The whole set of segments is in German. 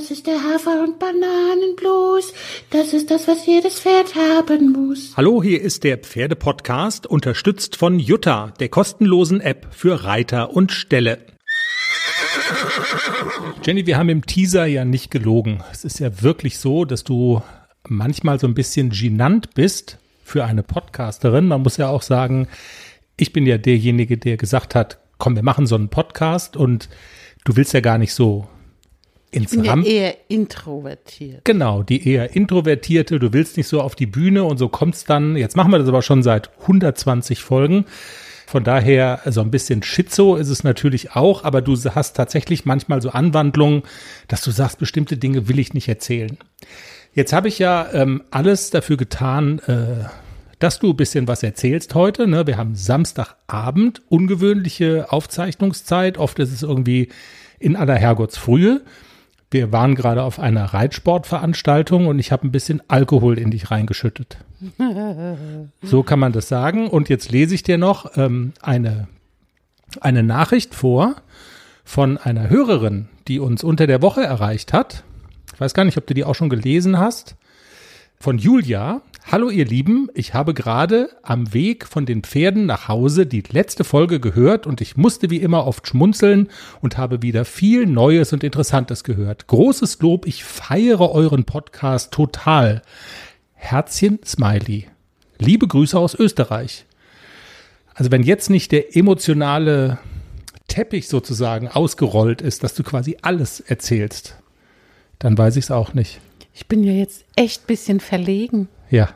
Das ist der Hafer- und Bananenblues. Das ist das, was jedes Pferd haben muss. Hallo, hier ist der Pferdepodcast, unterstützt von Jutta, der kostenlosen App für Reiter und Ställe. Jenny, wir haben im Teaser ja nicht gelogen. Es ist ja wirklich so, dass du manchmal so ein bisschen genannt bist für eine Podcasterin. Man muss ja auch sagen, ich bin ja derjenige, der gesagt hat, komm, wir machen so einen Podcast und du willst ja gar nicht so ins Ich bin ja Ramp. eher introvertiert. Genau, die eher introvertierte, du willst nicht so auf die Bühne und so kommt's dann. Jetzt machen wir das aber schon seit 120 Folgen. Von daher, so ein bisschen Schizo ist es natürlich auch, aber du hast tatsächlich manchmal so Anwandlungen, dass du sagst, bestimmte Dinge will ich nicht erzählen. Jetzt habe ich ja ähm, alles dafür getan, äh, dass du ein bisschen was erzählst heute. Ne? Wir haben Samstagabend, ungewöhnliche Aufzeichnungszeit. Oft ist es irgendwie in aller Herrgottsfrühe. Wir waren gerade auf einer Reitsportveranstaltung und ich habe ein bisschen Alkohol in dich reingeschüttet. So kann man das sagen. Und jetzt lese ich dir noch ähm, eine, eine Nachricht vor von einer Hörerin, die uns unter der Woche erreicht hat. Ich weiß gar nicht, ob du die auch schon gelesen hast. Von Julia. Hallo ihr Lieben, ich habe gerade am Weg von den Pferden nach Hause die letzte Folge gehört und ich musste wie immer oft schmunzeln und habe wieder viel Neues und Interessantes gehört. Großes Lob, ich feiere euren Podcast total. Herzchen Smiley. Liebe Grüße aus Österreich. Also wenn jetzt nicht der emotionale Teppich sozusagen ausgerollt ist, dass du quasi alles erzählst, dann weiß ich es auch nicht. Ich bin ja jetzt echt bisschen verlegen. Ja,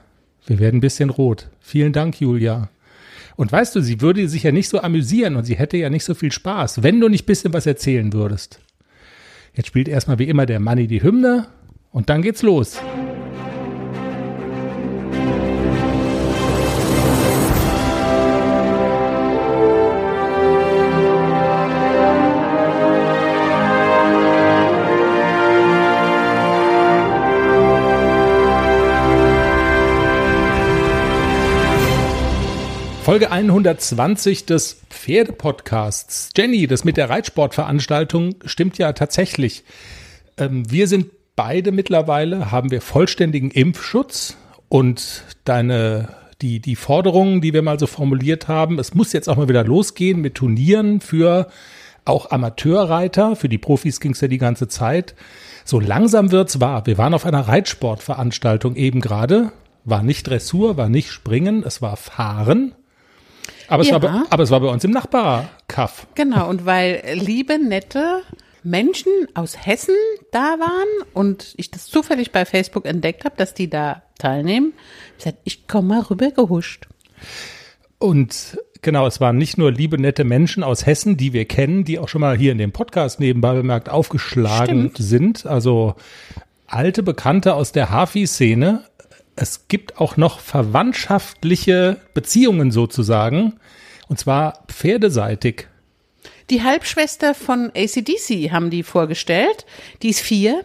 wir werden ein bisschen rot. Vielen Dank, Julia. Und weißt du, sie würde sich ja nicht so amüsieren und sie hätte ja nicht so viel Spaß, wenn du nicht ein bisschen was erzählen würdest. Jetzt spielt erstmal wie immer der Manni die Hymne und dann geht's los. Folge 120 des Pferdepodcasts. Jenny, das mit der Reitsportveranstaltung stimmt ja tatsächlich. Ähm, wir sind beide mittlerweile, haben wir vollständigen Impfschutz und deine, die, die Forderungen, die wir mal so formuliert haben, es muss jetzt auch mal wieder losgehen mit Turnieren für auch Amateurreiter, für die Profis ging es ja die ganze Zeit. So langsam wird's wahr. Wir waren auf einer Reitsportveranstaltung eben gerade. War nicht Dressur, war nicht Springen, es war Fahren. Aber es, Ja. war, bei, aber es war bei uns im Nachbarkaff. Genau, und weil liebe, nette Menschen aus Hessen da waren und ich das zufällig bei Facebook entdeckt habe, dass die da teilnehmen, ich gesagt, ich komme mal rüber gehuscht. Und genau, es waren nicht nur liebe, nette Menschen aus Hessen, die wir kennen, die auch schon mal hier in dem Podcast nebenbei bemerkt aufgeschlagen Stimmt. sind. Also alte Bekannte aus der Hafi-Szene. Es gibt auch noch verwandtschaftliche Beziehungen sozusagen. Und zwar pferdeseitig. Die Halbschwester von ACDC haben die vorgestellt. Die ist vier.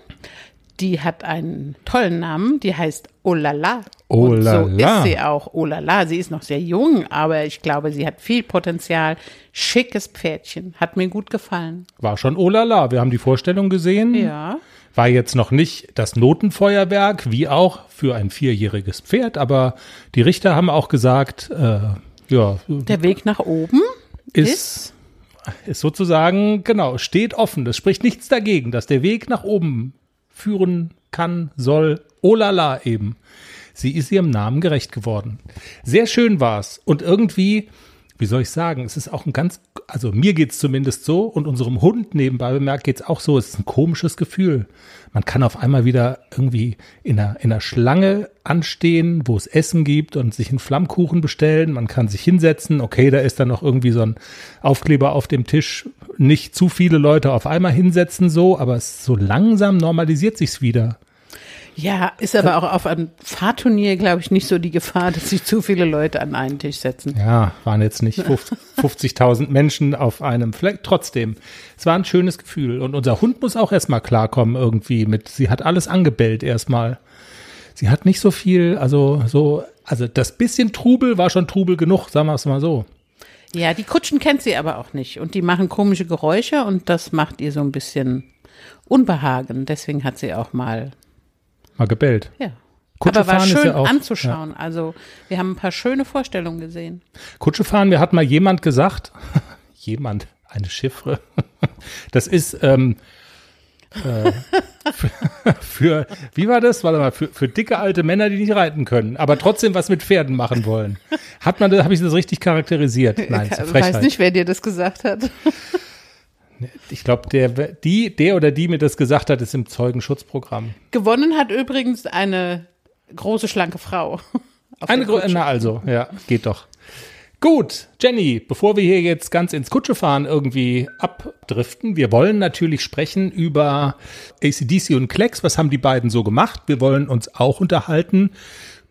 Die hat einen tollen Namen. Die heißt Olala. Und so Olala. ist sie auch. Olala. Sie ist noch sehr jung, aber ich glaube, sie hat viel Potenzial. Schickes Pferdchen. Hat mir gut gefallen. War schon oh la la. Wir haben die Vorstellung gesehen. Ja. War jetzt noch nicht das Notenfeuerwerk, wie auch für ein vierjähriges Pferd, aber die Richter haben auch gesagt, äh, ja, Der Weg nach oben ist, ist sozusagen, genau, steht offen. Das spricht nichts dagegen, dass der Weg nach oben führen kann, soll. Oh la la eben. Sie ist ihrem Namen gerecht geworden. Sehr schön war's. Und irgendwie, wie soll ich sagen, es ist auch ein ganz, also mir geht's zumindest so und unserem Hund nebenbei bemerkt geht's auch so. Es ist ein komisches Gefühl. Man kann auf einmal wieder irgendwie in einer, in einer Schlange anstehen, wo es Essen gibt und sich einen Flammkuchen bestellen. Man kann sich hinsetzen. Okay, da ist dann noch irgendwie so ein Aufkleber auf dem Tisch. Nicht zu viele Leute auf einmal hinsetzen so, aber es so langsam normalisiert sich's wieder. Ja, ist aber auch auf einem Fahrturnier, glaube ich, nicht so die Gefahr, dass sich zu viele Leute an einen Tisch setzen. Ja, waren jetzt nicht 50.000 Menschen auf einem Fleck. Trotzdem, es war ein schönes Gefühl. Und unser Hund muss auch erstmal klarkommen irgendwie mit, sie hat alles angebellt erstmal. Sie hat nicht so viel, also so, also das bisschen Trubel war schon Trubel genug, sagen wir es mal so. Ja, die Kutschen kennt sie aber auch nicht und die machen komische Geräusche und das macht ihr so ein bisschen Unbehagen. Deswegen hat sie auch mal, Mal gebellt. ja. Kutsche Aber war fahren ist schön ja auch- anzuschauen. Also wir haben ein paar schöne Vorstellungen gesehen. Kutsche fahren, mir hat mal jemand gesagt, jemand, eine Chiffre, das ist ähm, äh, für, für, wie war das? Warte mal, für, für dicke alte Männer, die nicht reiten können, aber trotzdem was mit Pferden machen wollen. Hat man, das- habe ich das richtig charakterisiert? Nein, Ich weiß nicht, wer dir das gesagt hat. Ich glaube, der, die, der oder die mir das gesagt hat, ist im Zeugenschutzprogramm. Gewonnen hat übrigens eine große, schlanke Frau. Eine der Gro Kutsche. Na also, ja, geht doch. Gut, Jenny, bevor wir hier jetzt ganz ins Kutschefahren irgendwie abdriften, wir wollen natürlich sprechen über ACDC und Klecks. Was haben die beiden so gemacht? Wir wollen uns auch unterhalten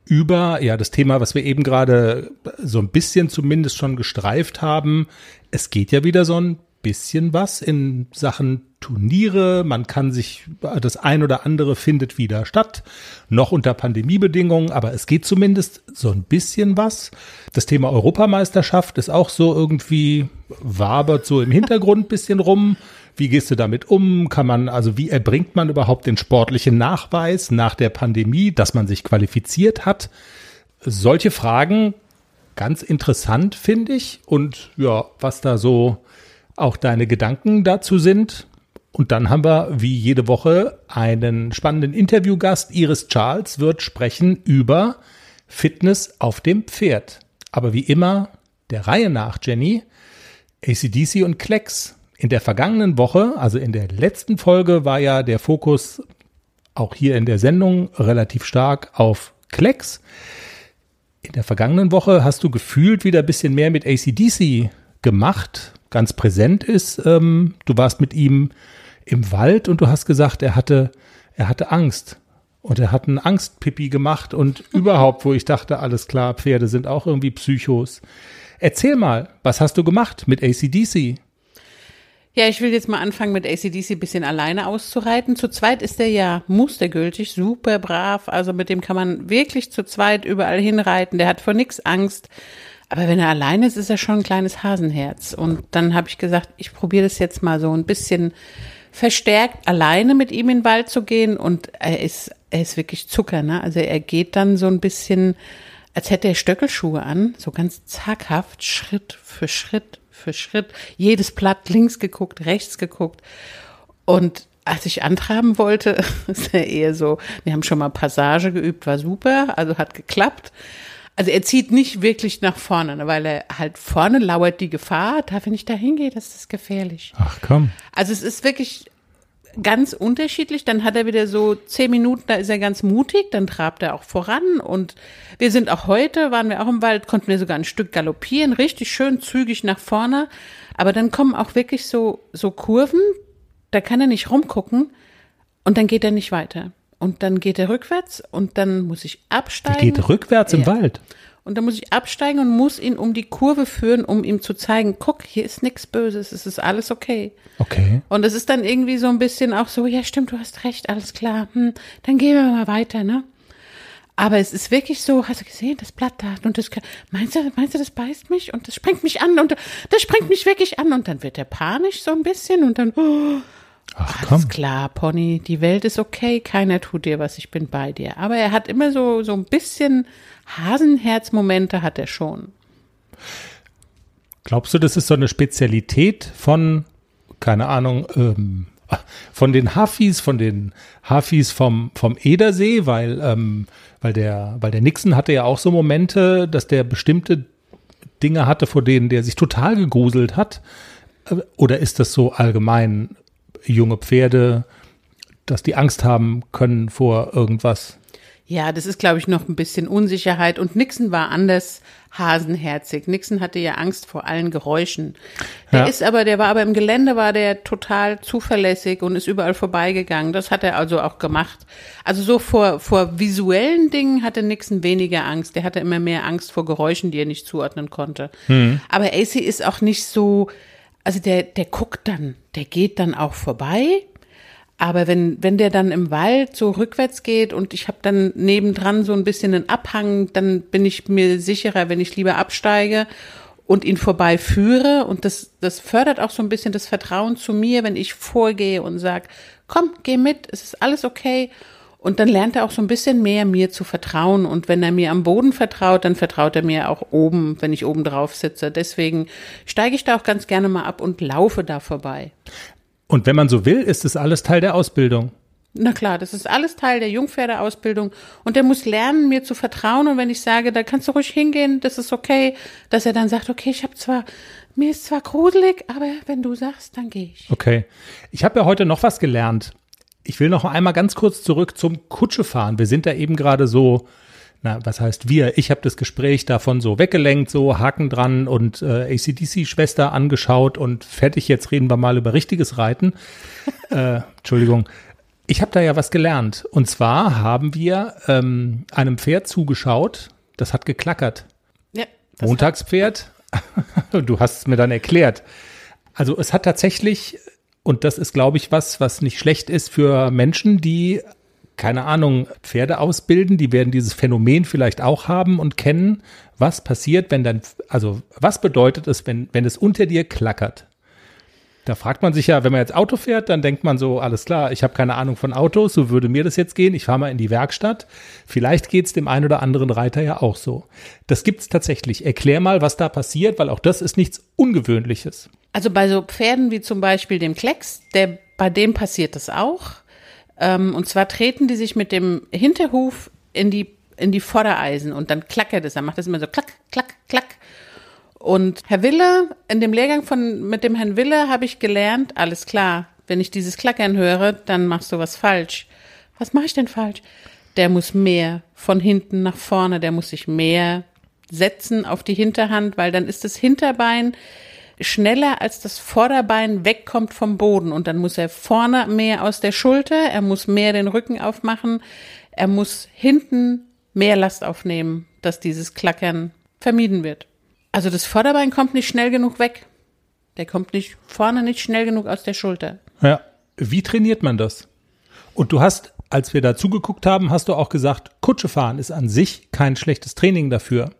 über, ja, das Thema, was wir eben gerade so ein bisschen zumindest schon gestreift haben. Es geht ja wieder so ein bisschen was in Sachen Turniere. Man kann sich, das ein oder andere findet wieder statt. Noch unter Pandemiebedingungen, aber es geht zumindest so ein bisschen was. Das Thema Europameisterschaft ist auch so irgendwie, wabert so im Hintergrund ein bisschen rum. Wie gehst du damit um? Kann man, also wie erbringt man überhaupt den sportlichen Nachweis nach der Pandemie, dass man sich qualifiziert hat? Solche Fragen ganz interessant, finde ich. Und ja, was da so auch deine Gedanken dazu sind. Und dann haben wir wie jede Woche einen spannenden Interviewgast. Iris Charles wird sprechen über Fitness auf dem Pferd. Aber wie immer, der Reihe nach, Jenny, ACDC und Klecks. In der vergangenen Woche, also in der letzten Folge, war ja der Fokus auch hier in der Sendung relativ stark auf Klecks. In der vergangenen Woche hast du gefühlt wieder ein bisschen mehr mit ACDC gemacht, ganz präsent ist. Ähm, du warst mit ihm im Wald und du hast gesagt, er hatte, er hatte Angst. Und er hat einen Angstpipi gemacht und überhaupt, wo ich dachte, alles klar, Pferde sind auch irgendwie Psychos. Erzähl mal, was hast du gemacht mit ACDC? Ja, ich will jetzt mal anfangen mit ACDC ein bisschen alleine auszureiten. Zu zweit ist der ja mustergültig, super brav. Also mit dem kann man wirklich zu zweit überall hinreiten. Der hat vor nichts Angst. Aber wenn er alleine ist, ist er schon ein kleines Hasenherz. Und dann habe ich gesagt, ich probiere das jetzt mal so ein bisschen verstärkt alleine mit ihm in den Wald zu gehen. Und er ist, er ist wirklich Zucker, ne? Also er geht dann so ein bisschen, als hätte er Stöckelschuhe an, so ganz zaghaft, Schritt für Schritt für Schritt, jedes Blatt links geguckt, rechts geguckt. Und als ich antraben wollte, ist er eher so, wir haben schon mal Passage geübt, war super, also hat geklappt. Also er zieht nicht wirklich nach vorne, ne, weil er halt vorne lauert die Gefahr, da wenn ich da hingehe, das ist gefährlich. Ach komm. Also es ist wirklich ganz unterschiedlich. Dann hat er wieder so zehn Minuten, da ist er ganz mutig, dann trabt er auch voran. Und wir sind auch heute, waren wir auch im Wald, konnten wir sogar ein Stück galoppieren, richtig schön zügig nach vorne. Aber dann kommen auch wirklich so, so Kurven, da kann er nicht rumgucken und dann geht er nicht weiter. Und dann geht er rückwärts und dann muss ich Der absteigen. geht rückwärts im Ja. Wald. Und dann muss ich absteigen und muss ihn um die Kurve führen, um ihm zu zeigen, guck, hier ist nichts Böses, es ist alles okay. Okay. Und es ist dann irgendwie so ein bisschen auch so, ja stimmt, du hast recht, alles klar, hm, dann gehen wir mal weiter, ne? Aber es ist wirklich so, hast du gesehen, das Blatt da und das, meinst du, meinst du, das beißt mich und das sprengt mich an und das sprengt mich wirklich an und dann wird er panisch so ein bisschen und dann, oh, Ach alles komm. klar, Pony, die Welt ist okay, keiner tut dir was, ich bin bei dir. Aber er hat immer so, so ein bisschen Hasenherzmomente hat er schon. Glaubst du, das ist so eine Spezialität von, keine Ahnung, ähm, von den Hafis, von den Hafis vom, vom Edersee, weil, ähm, weil der, weil der Nixon hatte ja auch so Momente, dass der bestimmte Dinge hatte, vor denen der sich total gegruselt hat. Äh, Oder ist das so allgemein junge Pferde, dass die Angst haben können vor irgendwas? Ja, das ist, glaube ich, noch ein bisschen Unsicherheit. Und Nixon war anders hasenherzig. Nixon hatte ja Angst vor allen Geräuschen. Der Ja. ist aber, der war aber im Gelände, war der total zuverlässig und ist überall vorbeigegangen. Das hat er also auch gemacht. Also so vor, vor visuellen Dingen hatte Nixon weniger Angst. Der hatte immer mehr Angst vor Geräuschen, die er nicht zuordnen konnte. Aber AC ist auch nicht so, also der, der guckt dann, der geht dann auch vorbei. Aber wenn, wenn der dann im Wald so rückwärts geht und ich habe dann nebendran so ein bisschen einen Abhang, dann bin ich mir sicherer, wenn ich lieber absteige und ihn vorbeiführe. Und das, das fördert auch so ein bisschen das Vertrauen zu mir, wenn ich vorgehe und sage, komm, geh mit, es ist alles okay. Und dann lernt er auch so ein bisschen mehr mir zu vertrauen. Und wenn er mir am Boden vertraut, dann vertraut er mir auch oben, wenn ich oben drauf sitze. Deswegen steige ich da auch ganz gerne mal ab und laufe da vorbei. Und wenn man so will, ist es alles Teil der Ausbildung. Na klar, das ist alles Teil der Jungpferdeausbildung und der muss lernen, mir zu vertrauen und wenn ich sage, da kannst du ruhig hingehen, das ist okay, dass er dann sagt, okay, ich habe zwar mir ist zwar gruselig, aber wenn du sagst, dann gehe ich. Okay. Ich habe ja heute noch was gelernt. Ich will noch einmal ganz kurz zurück zum Kutschefahren. Wir sind da eben gerade so, na, was heißt wir? Ich habe das Gespräch davon so weggelenkt, so Haken dran und äh, ACDC-Schwester angeschaut und fertig, jetzt reden wir mal über richtiges Reiten. äh, Entschuldigung. Ich habe da ja was gelernt. Und zwar haben wir ähm, einem Pferd zugeschaut, das hat geklackert. Ja. Montagspferd. du hast es mir dann erklärt. Also es hat tatsächlich, und das ist, glaube ich, was, was nicht schlecht ist für Menschen, die keine Ahnung, Pferde ausbilden, die werden dieses Phänomen vielleicht auch haben und kennen. Was passiert, wenn dann, also was bedeutet es, wenn, wenn es unter dir klackert? Da fragt man sich ja, wenn man jetzt Auto fährt, dann denkt man so, alles klar, ich habe keine Ahnung von Autos, so würde mir das jetzt gehen. Ich fahre mal in die Werkstatt. Vielleicht geht es dem einen oder anderen Reiter ja auch so. Das gibt es tatsächlich. Erklär mal, was da passiert, weil auch das ist nichts Ungewöhnliches. Also bei so Pferden wie zum Beispiel dem Klecks, der, bei dem passiert das auch. Ähm, und zwar treten die sich mit dem Hinterhuf in die, in die Vordereisen und dann klackert es. Dann macht das immer so klack, klack, klack. Und Herr Wille, in dem Lehrgang von, mit dem Herrn Wille habe ich gelernt, alles klar, wenn ich dieses Klackern höre, dann machst du was falsch. Was mache ich denn falsch? Der muss mehr von hinten nach vorne, der muss sich mehr setzen auf die Hinterhand, weil dann ist das Hinterbein schneller als das Vorderbein wegkommt vom Boden und dann muss er vorne mehr aus der Schulter, er muss mehr den Rücken aufmachen, er muss hinten mehr Last aufnehmen, dass dieses Klackern vermieden wird. Also das Vorderbein kommt nicht schnell genug weg. Der kommt nicht vorne nicht schnell genug aus der Schulter. Ja. Wie trainiert man das? Und du hast, als wir da zugeguckt haben, hast du auch gesagt, Kutsche fahren ist an sich kein schlechtes Training dafür.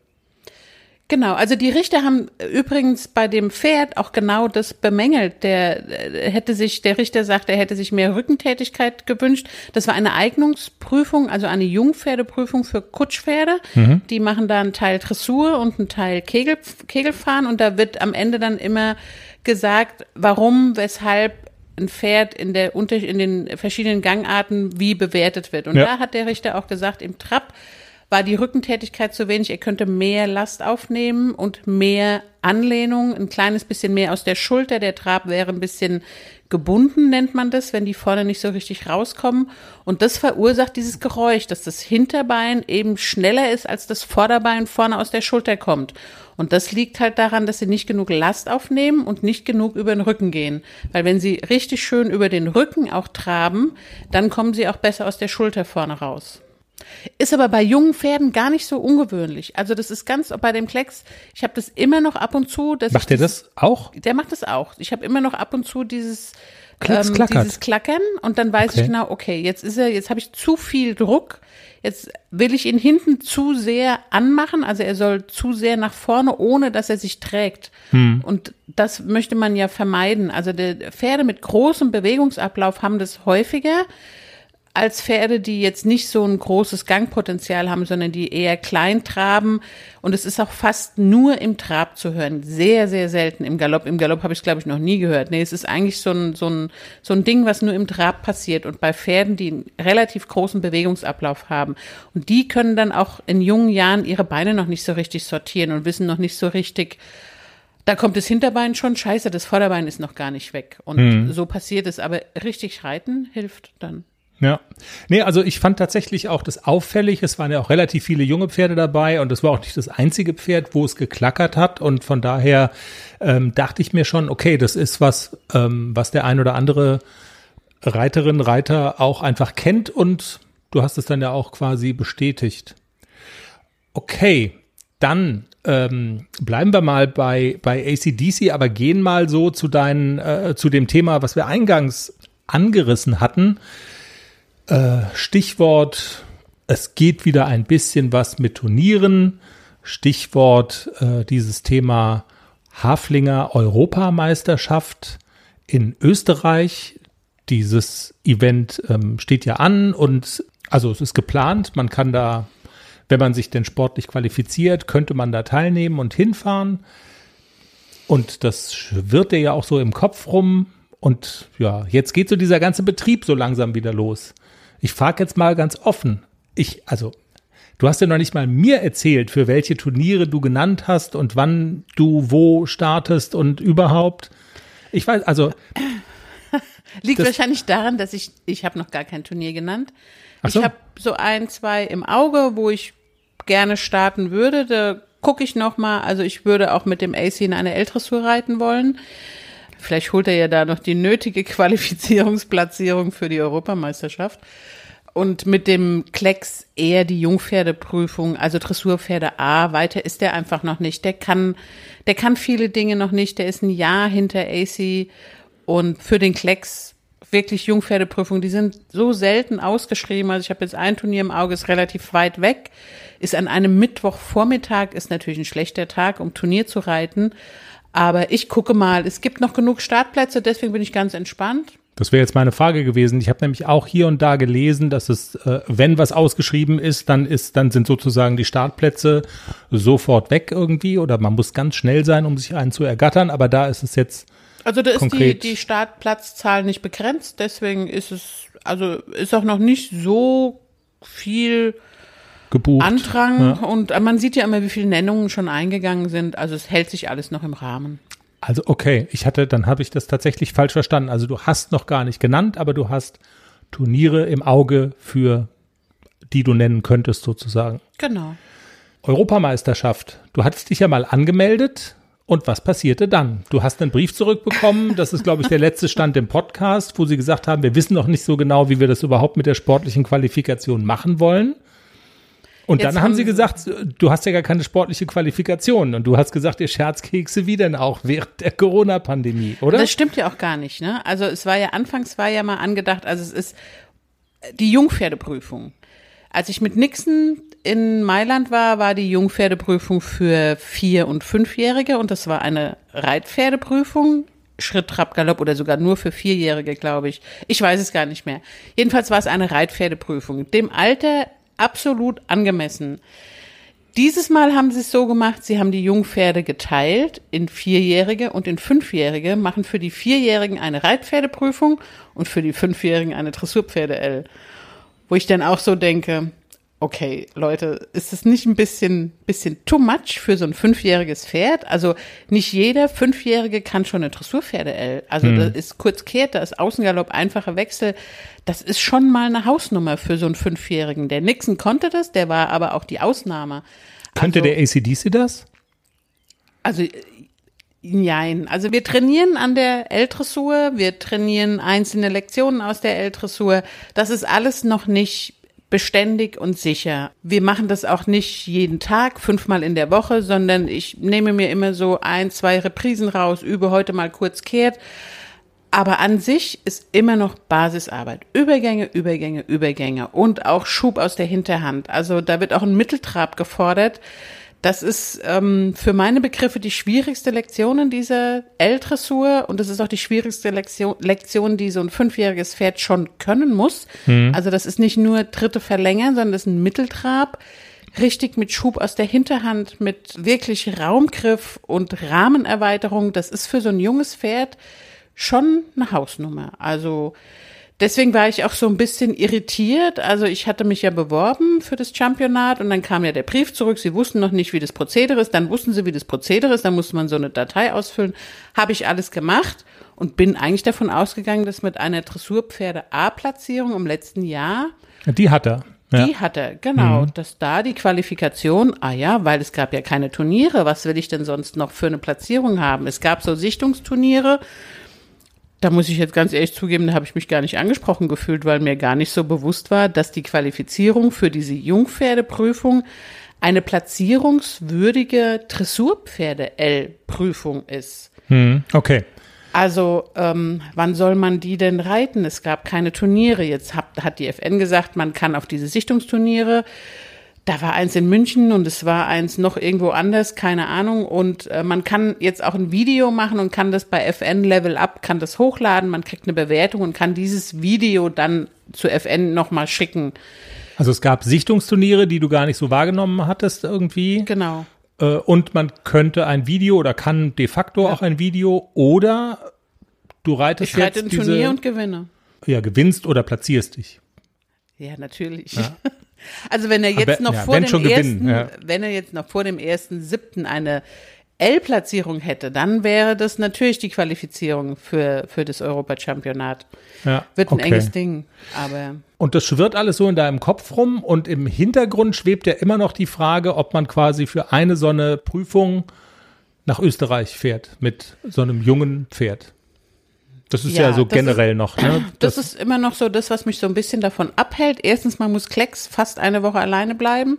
Genau, also die Richter haben übrigens bei dem Pferd auch genau das bemängelt. Der hätte sich, der Richter sagt, er hätte sich mehr Rückentätigkeit gewünscht. Das war eine Eignungsprüfung, also eine Jungpferdeprüfung für Kutschpferde. Mhm. Die machen da einen Teil Dressur und einen Teil Kegel, Kegelfahren und da wird am Ende dann immer gesagt, warum, weshalb ein Pferd in der unter in den verschiedenen Gangarten wie bewertet wird. Und ja. da hat der Richter auch gesagt, im Trab war die Rückentätigkeit zu wenig. Er könnte mehr Last aufnehmen und mehr Anlehnung, ein kleines bisschen mehr aus der Schulter. Der Trab wäre ein bisschen gebunden, nennt man das, wenn die vorne nicht so richtig rauskommen. Und das verursacht dieses Geräusch, dass das Hinterbein eben schneller ist, als das Vorderbein vorne aus der Schulter kommt. Und das liegt halt daran, dass sie nicht genug Last aufnehmen und nicht genug über den Rücken gehen. Weil wenn sie richtig schön über den Rücken auch traben, dann kommen sie auch besser aus der Schulter vorne raus. Ist aber bei jungen Pferden gar nicht so ungewöhnlich. Also das ist ganz bei dem Klecks, ich habe das immer noch ab und zu. Dass macht der das auch? Der macht das auch. Ich habe immer noch ab und zu dieses Klecks, ähm, dieses Klackern und dann weiß okay. ich genau, okay, jetzt ist er, jetzt habe ich zu viel Druck. Jetzt will ich ihn hinten zu sehr anmachen, also er soll zu sehr nach vorne, ohne dass er sich trägt. Hm. Und das möchte man ja vermeiden. Also Pferde mit großem Bewegungsablauf haben das häufiger als Pferde, die jetzt nicht so ein großes Gangpotenzial haben, sondern die eher klein traben. Und es ist auch fast nur im Trab zu hören. Sehr, sehr selten im Galopp. Im Galopp habe ich es, glaube ich, noch nie gehört. Nee, es ist eigentlich so ein, so, ein, so ein Ding, was nur im Trab passiert. Und bei Pferden, die einen relativ großen Bewegungsablauf haben. Und die können dann auch in jungen Jahren ihre Beine noch nicht so richtig sortieren und wissen noch nicht so richtig, da kommt das Hinterbein schon, scheiße, das Vorderbein ist noch gar nicht weg. Und hm. so passiert es. Aber richtig reiten hilft dann. Ja. Nee, also ich fand tatsächlich auch das auffällig. Es waren ja auch relativ viele junge Pferde dabei und es war auch nicht das einzige Pferd, wo es geklackert hat. Und von daher ähm, dachte ich mir schon, okay, das ist was, ähm, was der ein oder andere Reiterin, Reiter auch einfach kennt und du hast es dann ja auch quasi bestätigt. Okay, dann ähm, bleiben wir mal bei, bei ACDC, aber gehen mal so zu deinen, äh, zu dem Thema, was wir eingangs angerissen hatten. Äh, Stichwort, es geht wieder ein bisschen was mit Turnieren. Stichwort äh, dieses Thema Haflinger Europameisterschaft in Österreich. Dieses Event ähm, steht ja an und also es ist geplant. Man kann da, wenn man sich denn sportlich qualifiziert, könnte man da teilnehmen und hinfahren. Und das wird dir ja auch so im Kopf rum. Und ja, jetzt geht so dieser ganze Betrieb so langsam wieder los. Ich frage jetzt mal ganz offen. Ich, also, du hast ja noch nicht mal mir erzählt, für welche Turniere du genannt hast und wann du wo startest und überhaupt. Ich weiß, also. Liegt wahrscheinlich daran, dass ich, ich habe noch gar kein Turnier genannt. Ach so. Ich habe so ein, zwei im Auge, wo ich gerne starten würde. Da gucke ich noch mal. Also ich würde auch mit dem AC in eine L-Dressur reiten wollen. Vielleicht holt er ja da noch die nötige Qualifizierungsplatzierung für die Europameisterschaft. Und mit dem Klecks eher die Jungpferdeprüfung, also Dressurpferde A, weiter ist der einfach noch nicht. Der kann, der kann viele Dinge noch nicht. Der ist ein Jahr hinter AC. Und für den Klecks wirklich Jungpferdeprüfung, die sind so selten ausgeschrieben. Also ich habe jetzt ein Turnier im Auge, ist relativ weit weg, ist an einem Mittwochvormittag, ist natürlich ein schlechter Tag, um Turnier zu reiten. Aber ich gucke mal, es gibt noch genug Startplätze, deswegen bin ich ganz entspannt. Das wäre jetzt meine Frage gewesen. Ich habe nämlich auch hier und da gelesen, dass es, äh, wenn was ausgeschrieben ist, dann ist, dann sind sozusagen die Startplätze sofort weg irgendwie oder man muss ganz schnell sein, um sich einen zu ergattern. Aber da ist es jetzt also da ist die, die Startplatzzahl nicht begrenzt, deswegen ist es, also ist auch noch nicht so viel gebucht. Andrang ja. und man sieht ja immer, wie viele Nennungen schon eingegangen sind. Also es hält sich alles noch im Rahmen. Also okay, ich hatte, dann habe ich das tatsächlich falsch verstanden. Also du hast noch gar nicht genannt, aber du hast Turniere im Auge für die du nennen könntest sozusagen. Genau. Europameisterschaft. Du hattest dich ja mal angemeldet und was passierte dann? Du hast einen Brief zurückbekommen. Das ist, glaube ich, der letzte Stand im Podcast, wo sie gesagt haben, wir wissen noch nicht so genau, wie wir das überhaupt mit der sportlichen Qualifikation machen wollen. Und Jetzt dann haben sie gesagt, du hast ja gar keine sportliche Qualifikation. Und du hast gesagt, ihr Scherzkekse wie denn auch während der Corona-Pandemie, oder? Das stimmt ja auch gar nicht, ne? Also es war ja, anfangs war ja mal angedacht, also es ist die Jungpferdeprüfung. Als ich mit Nixon in Mailand war, war die Jungpferdeprüfung für Vier- und Fünfjährige und das war eine Reitpferdeprüfung. Schritt, Trab, Galopp oder sogar nur für Vierjährige, glaube ich. Ich weiß es gar nicht mehr. Jedenfalls war es eine Reitpferdeprüfung. Dem Alter absolut angemessen. Dieses Mal haben sie es so gemacht, sie haben die Jungpferde geteilt in Vierjährige und in Fünfjährige, machen für die Vierjährigen eine Reitpferdeprüfung und für die Fünfjährigen eine Dressurpferde-L. Wo ich dann auch so denke, okay, Leute, ist es nicht ein bisschen, bisschen too much für so ein fünfjähriges Pferd? Also nicht jeder Fünfjährige kann schon eine Dressurpferde L. Also hm. das ist kurz kehrt, da ist Außengalopp, einfacher Wechsel. Das ist schon mal eine Hausnummer für so einen Fünfjährigen. Der Nixon konnte das, der war aber auch die Ausnahme. Könnte also, der ACDC das? Also Nein, also wir trainieren an der L-Dressur, wir trainieren einzelne Lektionen aus der L-Dressur. Das ist alles noch nicht beständig und sicher. Wir machen das auch nicht jeden Tag, fünfmal in der Woche, sondern ich nehme mir immer so ein, zwei Reprisen raus, übe heute mal kurz kehrt. Aber an sich ist immer noch Basisarbeit. Übergänge, Übergänge, Übergänge und auch Schub aus der Hinterhand. Also da wird auch ein Mitteltrab gefordert. Das ist ähm, für meine Begriffe die schwierigste Lektion in dieser L-Dressur und das ist auch die schwierigste Lektion, Lektion, die so ein fünfjähriges Pferd schon können muss. Mhm. Also das ist nicht nur dritte Verlängern, sondern das ist ein Mitteltrab, richtig mit Schub aus der Hinterhand, mit wirklich Raumgriff und Rahmenerweiterung. Das ist für so ein junges Pferd schon eine Hausnummer. Also Deswegen war ich auch so ein bisschen irritiert. Also ich hatte mich ja beworben für das Championat und dann kam ja der Brief zurück. Sie wussten noch nicht, wie das Prozedere ist. Dann wussten sie, wie das Prozedere ist. Dann musste man so eine Datei ausfüllen. Habe ich alles gemacht und bin eigentlich davon ausgegangen, dass mit einer Dressurpferde A-Platzierung im letzten Jahr. Die hat er. Ja. Die hat er, genau. Mhm. Dass da die Qualifikation, ah ja, weil es gab ja keine Turniere. Was will ich denn sonst noch für eine Platzierung haben? Es gab so Sichtungsturniere da muss ich jetzt ganz ehrlich zugeben, da habe ich mich gar nicht angesprochen gefühlt, weil mir gar nicht so bewusst war, dass die Qualifizierung für diese Jungpferdeprüfung eine platzierungswürdige Dressurpferde-L-Prüfung ist. Hm, okay. Also, ähm, wann soll man die denn reiten? Es gab keine Turniere. Jetzt hat, hat die FN gesagt, man kann auf diese Sichtungsturniere da war eins in München und es war eins noch irgendwo anders, keine Ahnung. Und äh, man kann jetzt auch ein Video machen und kann das bei FN Level Up, kann das hochladen, man kriegt eine Bewertung und kann dieses Video dann zu FN nochmal schicken. Also es gab Sichtungsturniere, die du gar nicht so wahrgenommen hattest irgendwie. Genau. Äh, und man könnte ein Video oder kann de facto ja. auch ein Video oder du reitest ich reite jetzt ein diese, Turnier und gewinne. Ja, gewinnst oder platzierst dich. Ja, natürlich. Ja. Also wenn er jetzt noch ja, vor dem ersten, gewinnen, ja. wenn er jetzt noch vor dem ersten siebten eine L-Platzierung hätte, dann wäre das natürlich die Qualifizierung für, für das Europachampionat. Ja, Wird ein okay. enges Ding, aber. Und das schwirrt alles so in deinem Kopf rum und im Hintergrund schwebt ja immer noch die Frage, ob man quasi für eine so eine Prüfung nach Österreich fährt mit so einem jungen Pferd. Das ist ja, ja so generell ist, noch. Ne? Das, das, ist immer noch so das, was mich so ein bisschen davon abhält. Erstens, man muss Klecks fast eine Woche alleine bleiben.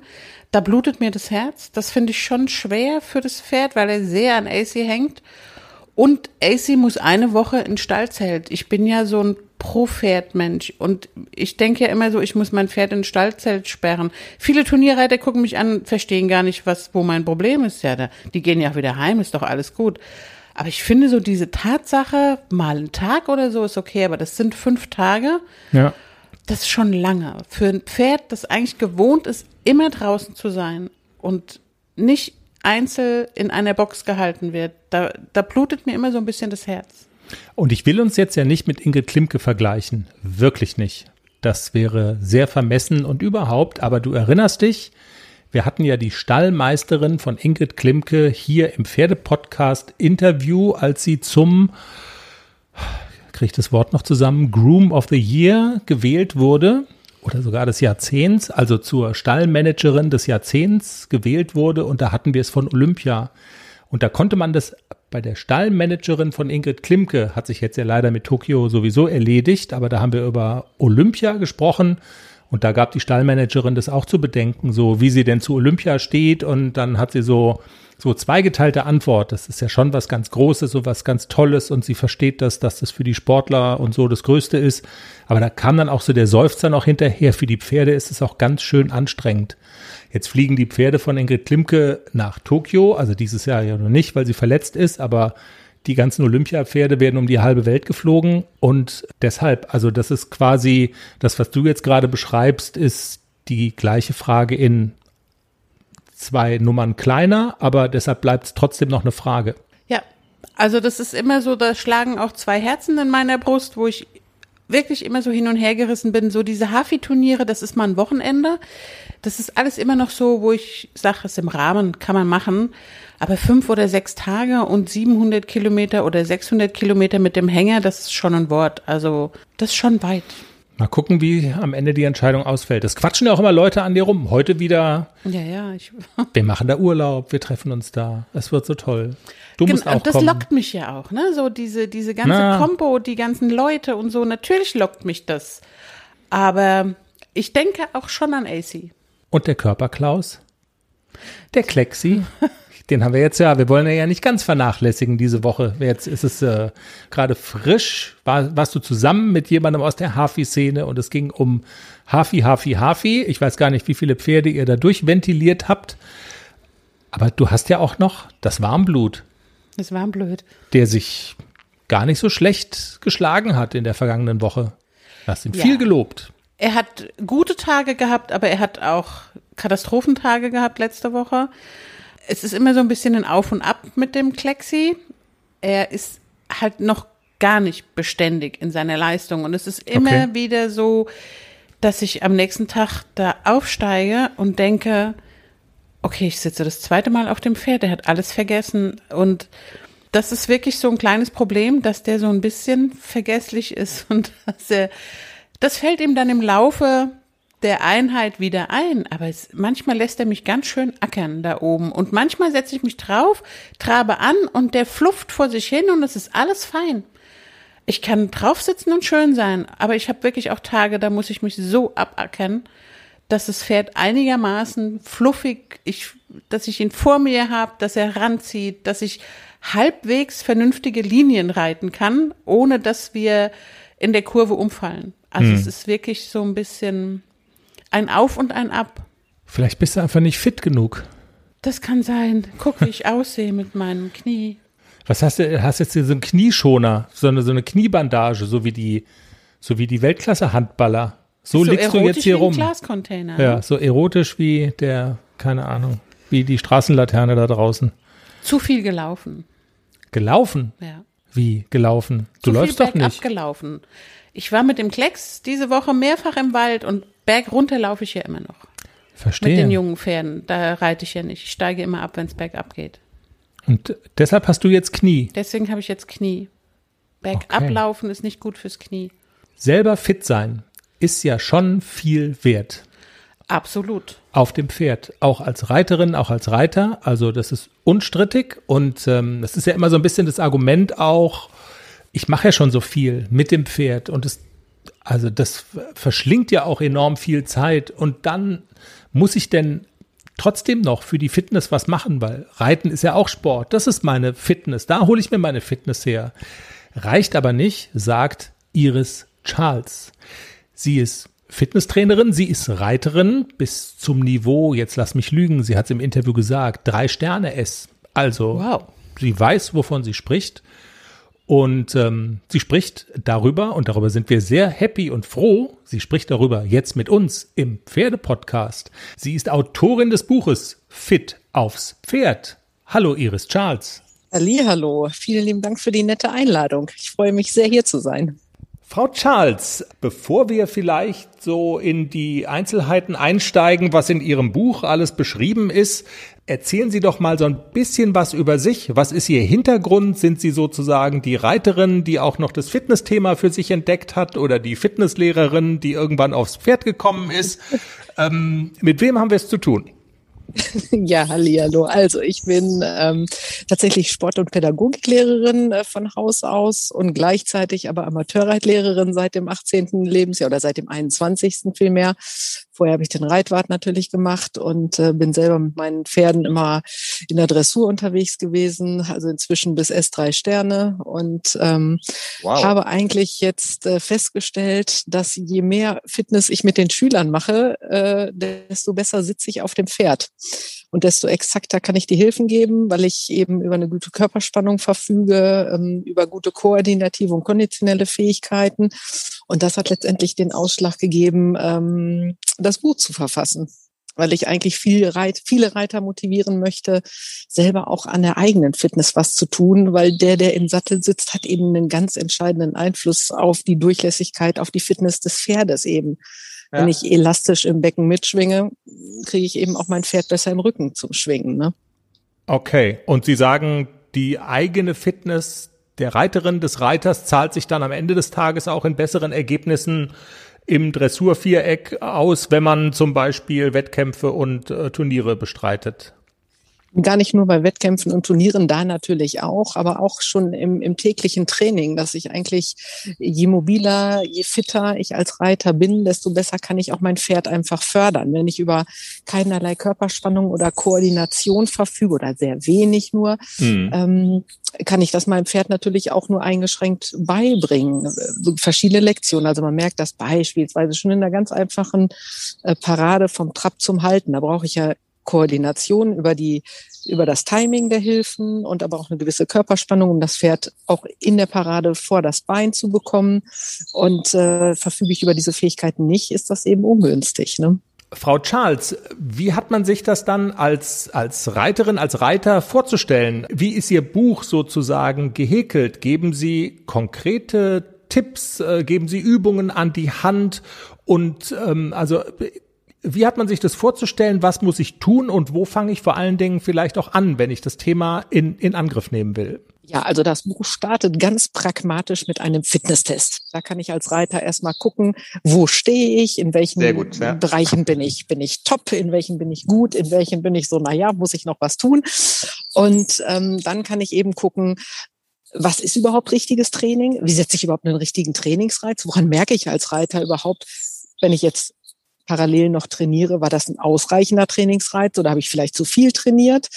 Da blutet mir das Herz. Das finde ich schon schwer für das Pferd, weil er sehr an AC hängt. Und AC muss eine Woche in Stallzelt. Ich bin ja so ein Pro-Pferd-Mensch. Und ich denke ja immer so, ich muss mein Pferd in Stallzelt sperren. Viele Turnierreiter gucken mich an, verstehen gar nicht, was, wo mein Problem ist. Ja, da, die gehen ja auch wieder heim, ist doch alles gut. Aber ich finde so diese Tatsache, mal ein Tag oder so ist okay, aber das sind fünf Tage. Ja. Das ist schon lange. Für ein Pferd, das eigentlich gewohnt ist, immer draußen zu sein und nicht einzeln in einer Box gehalten wird, da, da blutet mir immer so ein bisschen das Herz. Und ich will uns jetzt ja nicht mit Ingrid Klimke vergleichen. Wirklich nicht. Das wäre sehr vermessen und überhaupt, aber du erinnerst dich, wir hatten ja die Stallmeisterin von Ingrid Klimke hier im Pferdepodcast Interview, als sie zum, kriege ich das Wort noch zusammen, Groom of the Year gewählt wurde oder sogar des Jahrzehnts, also zur Stallmanagerin des Jahrzehnts gewählt wurde. Und da hatten wir es von Olympia. Und da konnte man das bei der Stallmanagerin von Ingrid Klimke, hat sich jetzt ja leider mit Tokio sowieso erledigt, aber da haben wir über Olympia gesprochen. Und da gab die Stallmanagerin das auch zu bedenken, so wie sie denn zu Olympia steht. Und dann hat sie so, so zweigeteilte Antwort. Das ist ja schon was ganz Großes, so was ganz Tolles. Und sie versteht das, dass das für die Sportler und so das Größte ist. Aber da kam dann auch so der Seufzer noch hinterher. Für die Pferde ist es auch ganz schön anstrengend. Jetzt fliegen die Pferde von Ingrid Klimke nach Tokio. Also dieses Jahr ja noch nicht, weil sie verletzt ist. Aber die ganzen Olympia-Pferde werden um die halbe Welt geflogen und deshalb, also das ist quasi, das, was du jetzt gerade beschreibst, ist die gleiche Frage in zwei Nummern kleiner, aber deshalb bleibt es trotzdem noch eine Frage. Ja, also das ist immer so, da schlagen auch zwei Herzen in meiner Brust, wo ich wirklich immer so hin und her gerissen bin. So diese Hafi-Turniere, das ist mal ein Wochenende. Das ist alles immer noch so, wo ich sage, es im Rahmen kann man machen. Aber fünf oder sechs Tage und 700 Kilometer oder 600 Kilometer mit dem Hänger, das ist schon ein Wort. Also das ist schon weit. Mal gucken, wie am Ende die Entscheidung ausfällt. Es quatschen ja auch immer Leute an dir rum. Heute wieder. Ja, ja. Wir machen da Urlaub, wir treffen uns da. Es wird so toll. Du musst auch das kommen. lockt mich ja auch, ne? So diese, diese ganze Na. Kombo, die ganzen Leute und so. Natürlich lockt mich das. Aber ich denke auch schon an AC. Und der Körperklaus? Der Klexi? Den haben wir jetzt ja, wir wollen ja nicht ganz vernachlässigen diese Woche. Jetzt ist es äh, gerade frisch. War, warst du zusammen mit jemandem aus der Hafi-Szene und es ging um Hafi, Hafi, Hafi. Ich weiß gar nicht, wie viele Pferde ihr da durchventiliert habt. Aber du hast ja auch noch das Warmblut. Das Warmblut. Der sich gar nicht so schlecht geschlagen hat in der vergangenen Woche. Du hast ihn ja. viel gelobt. Er hat gute Tage gehabt, aber er hat auch Katastrophentage gehabt letzte Woche es ist immer so ein bisschen ein Auf und Ab mit dem Klexi. Er ist halt noch gar nicht beständig in seiner Leistung. Und es ist immer okay. wieder so, dass ich am nächsten Tag da aufsteige und denke, okay, ich sitze das zweite Mal auf dem Pferd, der hat alles vergessen. Und das ist wirklich so ein kleines Problem, dass der so ein bisschen vergesslich ist und dass er, das fällt ihm dann im Laufe der Einheit wieder ein, aber es, manchmal lässt er mich ganz schön ackern da oben und manchmal setze ich mich drauf, trabe an und der flufft vor sich hin und es ist alles fein. Ich kann drauf sitzen und schön sein, aber ich habe wirklich auch Tage, da muss ich mich so abackern, dass das Pferd einigermaßen fluffig, ich, dass ich ihn vor mir habe, dass er ranzieht, dass ich halbwegs vernünftige Linien reiten kann, ohne dass wir in der Kurve umfallen. Also hm. es ist wirklich so ein bisschen ein Auf und ein Ab. Vielleicht bist du einfach nicht fit genug. Das kann sein. Guck, wie ich aussehe mit meinem Knie. Was hast du? Hast jetzt hier so einen Knieschoner, so eine, so eine Kniebandage, so wie die, so wie die Weltklasse-Handballer. So, so liegst du jetzt hier rum. Ja, ne? so erotisch wie der, keine Ahnung, wie die Straßenlaterne da draußen. Zu viel gelaufen. Gelaufen? Ja. Wie gelaufen? Du Zu läufst viel doch nicht. Abgelaufen. Ich war mit dem Klecks diese Woche mehrfach im Wald und bergunter laufe ich ja immer noch. Verstehe. Mit den jungen Pferden. Da reite ich ja nicht. Ich steige immer ab, wenn es bergab geht. Und deshalb hast du jetzt Knie. Deswegen habe ich jetzt Knie. Bergab Okay. laufen ist nicht gut fürs Knie. Selber fit sein ist ja schon viel wert. Absolut. Auf dem Pferd. Auch als Reiterin, auch als Reiter. Also das ist unstrittig. Und ähm, das ist ja immer so ein bisschen das Argument auch, ich mache ja schon so viel mit dem Pferd. Und es, also das verschlingt ja auch enorm viel Zeit. Und dann muss ich denn trotzdem noch für die Fitness was machen, weil Reiten ist ja auch Sport. Das ist meine Fitness. Da hole ich mir meine Fitness her. Reicht aber nicht, sagt Iris Charles. Sie ist Fitnesstrainerin, sie ist Reiterin bis zum Niveau, jetzt lass mich lügen, sie hat es im Interview gesagt, drei Sterne S. Also Wow. sie weiß, wovon sie spricht. Und ähm, sie spricht darüber, und darüber sind wir sehr happy und froh, sie spricht darüber jetzt mit uns im Pferdepodcast. Sie ist Autorin des Buches Fit aufs Pferd. Hallo Iris Charles. Hallo, vielen lieben Dank für die nette Einladung. Ich freue mich sehr, hier zu sein. Frau Charles, bevor wir vielleicht so in die Einzelheiten einsteigen, was in Ihrem Buch alles beschrieben ist, erzählen Sie doch mal so ein bisschen was über sich. Was ist Ihr Hintergrund? Sind Sie sozusagen die Reiterin, die auch noch das Fitnessthema für sich entdeckt hat oder die Fitnesslehrerin, die irgendwann aufs Pferd gekommen ist? ähm, mit wem haben wir es zu tun? Ja, hallo. Also ich bin ähm, tatsächlich Sport- und Pädagogiklehrerin äh, von Haus aus und gleichzeitig aber Amateurreitlehrerin seit dem 18. Lebensjahr oder seit dem 21. vielmehr. Vorher habe ich den Reitwart natürlich gemacht und äh, bin selber mit meinen Pferden immer in der Dressur unterwegs gewesen, also inzwischen bis S3 Sterne und ähm, Wow. habe eigentlich jetzt äh, festgestellt, dass je mehr Fitness ich mit den Schülern mache, äh, desto besser sitze ich auf dem Pferd. Und desto exakter kann ich die Hilfen geben, weil ich eben über eine gute Körperspannung verfüge, ähm, über gute koordinative und konditionelle Fähigkeiten. Und das hat letztendlich den Ausschlag gegeben, ähm, das Buch zu verfassen weil ich eigentlich viele Reiter motivieren möchte, selber auch an der eigenen Fitness was zu tun, weil der, der im Sattel sitzt, hat eben einen ganz entscheidenden Einfluss auf die Durchlässigkeit, auf die Fitness des Pferdes eben. Ja. Wenn ich elastisch im Becken mitschwinge, kriege ich eben auch mein Pferd besser im Rücken zum Schwingen. Ne? Okay. Und Sie sagen, die eigene Fitness der Reiterin, des Reiters zahlt sich dann am Ende des Tages auch in besseren Ergebnissen im Dressurviereck aus, wenn man zum Beispiel Wettkämpfe und äh, Turniere bestreitet. Gar nicht nur bei Wettkämpfen und Turnieren, da natürlich auch, aber auch schon im, im täglichen Training, dass ich eigentlich, je mobiler, je fitter ich als Reiter bin, desto besser kann ich auch mein Pferd einfach fördern. Wenn ich über keinerlei Körperspannung oder Koordination verfüge oder sehr wenig nur, Hm. ähm, kann ich das meinem Pferd natürlich auch nur eingeschränkt beibringen. Verschiedene Lektionen. Also man merkt das beispielsweise schon in der ganz einfachen äh, Parade vom Trab zum Halten. Da brauche ich ja Koordination über die über das Timing der Hilfen und aber auch eine gewisse Körperspannung, um das Pferd auch in der Parade vor das Bein zu bekommen. Und äh, verfüge ich über diese Fähigkeiten nicht, ist das eben ungünstig. Ne? Frau Charles, wie hat man sich das dann als, als Reiterin, als Reiter vorzustellen? Wie ist Ihr Buch sozusagen gehäkelt? Geben Sie konkrete Tipps, äh, geben Sie Übungen an die Hand und ähm, also wie hat man sich das vorzustellen? Was muss ich tun und wo fange ich vor allen Dingen vielleicht auch an, wenn ich das Thema in, in Angriff nehmen will? Ja, also das Buch startet ganz pragmatisch mit einem Fitnesstest. Da kann ich als Reiter erstmal gucken, wo stehe ich, in welchen gut, ja. Bereichen bin ich, bin ich top, in welchen bin ich gut, in welchen bin ich so, na ja, muss ich noch was tun? Und ähm, dann kann ich eben gucken, was ist überhaupt richtiges Training? Wie setze ich überhaupt einen richtigen Trainingsreiz? Woran merke ich als Reiter überhaupt, wenn ich jetzt parallel noch trainiere, war das ein ausreichender Trainingsreiz oder habe ich vielleicht zu viel trainiert?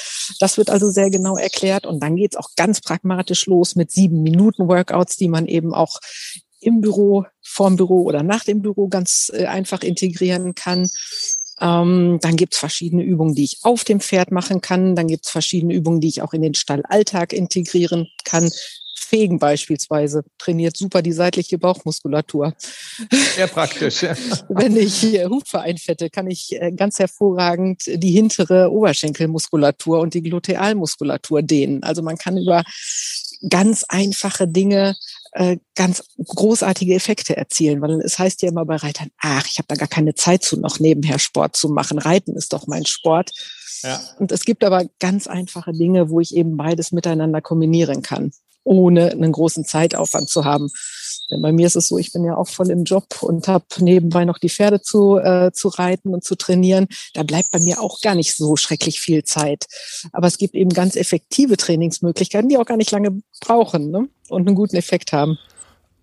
Das wird also sehr genau erklärt und dann geht's auch ganz pragmatisch los mit sieben Minuten Workouts, die man eben auch im Büro, vorm Büro oder nach dem Büro ganz äh, einfach integrieren kann. Ähm, dann gibt's verschiedene Übungen, die ich auf dem Pferd machen kann. Dann gibt's verschiedene Übungen, die ich auch in den Stallalltag integrieren kann. Fegen beispielsweise trainiert super die seitliche Bauchmuskulatur. Sehr praktisch. Ja. Wenn ich Hufe einfette, kann ich äh, ganz hervorragend die hintere Oberschenkelmuskulatur und die Glutealmuskulatur dehnen. Also man kann über ganz einfache Dinge äh, ganz großartige Effekte erzielen, weil es heißt ja immer bei Reitern, ach, ich habe da gar keine Zeit zu, noch nebenher Sport zu machen. Reiten ist doch mein Sport. Ja. Und es gibt aber ganz einfache Dinge, wo ich eben beides miteinander kombinieren kann, ohne einen großen Zeitaufwand zu haben. Denn bei mir ist es so, ich bin ja auch voll im Job und habe nebenbei noch die Pferde zu, äh, zu reiten und zu trainieren. Da bleibt bei mir auch gar nicht so schrecklich viel Zeit. Aber es gibt eben ganz effektive Trainingsmöglichkeiten, die auch gar nicht lange brauchen ne? und einen guten Effekt haben.